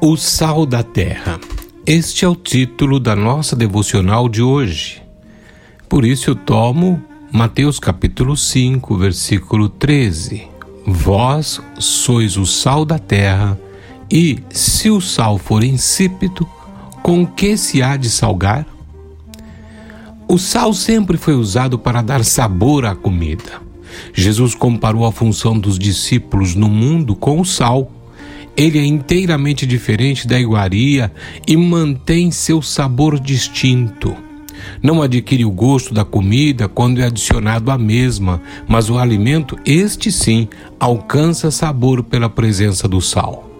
O Sal da Terra. Este é o título da nossa devocional de hoje. Por isso eu tomo Mateus capítulo 5, versículo 13. Vós sois o sal da terra, e se o sal for insípido, com que se há de salgar? O sal sempre foi usado para dar sabor à comida. Jesus comparou a função dos discípulos no mundo com o sal. Ele é inteiramente diferente da iguaria e mantém seu sabor distinto. Não adquire o gosto da comida quando é adicionado à mesma, mas o alimento, este sim, alcança sabor pela presença do sal.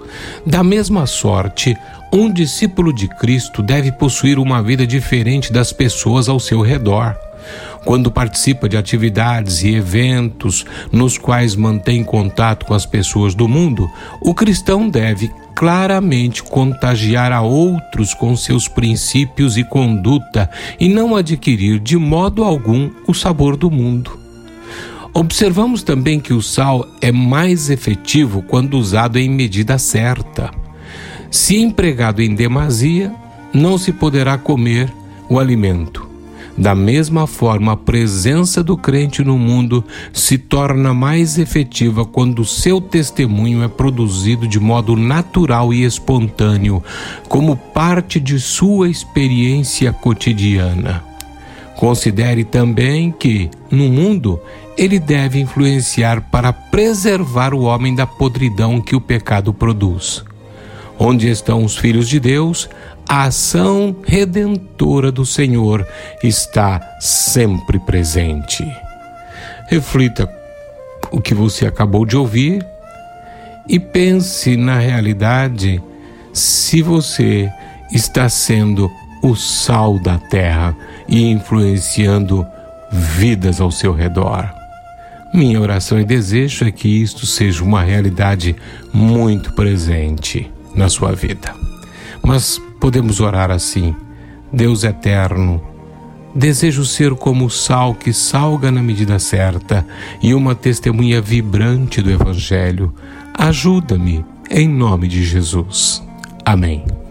Da mesma sorte, um discípulo de Cristo deve possuir uma vida diferente das pessoas ao seu redor. Quando participa de atividades e eventos nos quais mantém contato com as pessoas do mundo, o cristão deve claramente contagiar a outros com seus princípios e conduta e não adquirir de modo algum o sabor do mundo. Observamos também que o sal é mais efetivo quando usado em medida certa. Se empregado em demasia, não se poderá comer o alimento. Da mesma forma, a presença do crente no mundo se torna mais efetiva quando seu testemunho é produzido de modo natural e espontâneo, como parte de sua experiência cotidiana. Considere também que, no mundo, ele deve influenciar para preservar o homem da podridão que o pecado produz. Onde estão os filhos de Deus, a ação redentora do Senhor está sempre presente. Reflita o que você acabou de ouvir e pense na realidade se você está sendo o sal da terra e influenciando vidas ao seu redor. Minha oração e desejo é que isto seja uma realidade muito presente na sua vida. Mas podemos orar assim: Deus eterno, desejo ser como o sal que salga na medida certa e uma testemunha vibrante do Evangelho. Ajuda-me, em nome de Jesus. Amém.